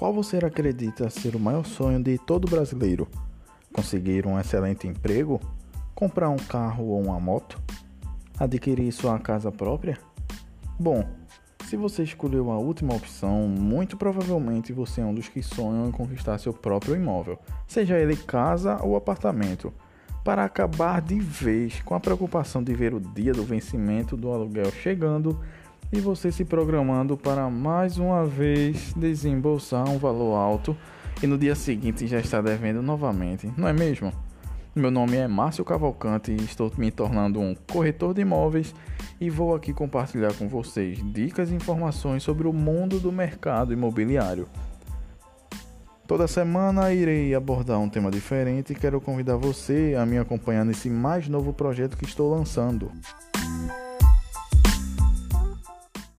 Qual você acredita ser o maior sonho de todo brasileiro? Conseguir um excelente emprego? Comprar um carro ou uma moto? Adquirir sua casa própria? Bom, se você escolheu a última opção, muito provavelmente você é um dos que sonham em conquistar seu próprio imóvel, seja ele casa ou apartamento, para acabar de vez com a preocupação de ver o dia do vencimento do aluguel chegando e você se programando para mais uma vez desembolsar um valor alto e no dia seguinte já está devendo novamente, não é mesmo? Meu nome é Márcio Cavalcante e estou me tornando um corretor de imóveis e vou aqui compartilhar com vocês dicas e informações sobre o mundo do mercado imobiliário. Toda semana irei abordar um tema diferente e quero convidar você a me acompanhar nesse mais novo projeto que estou lançando.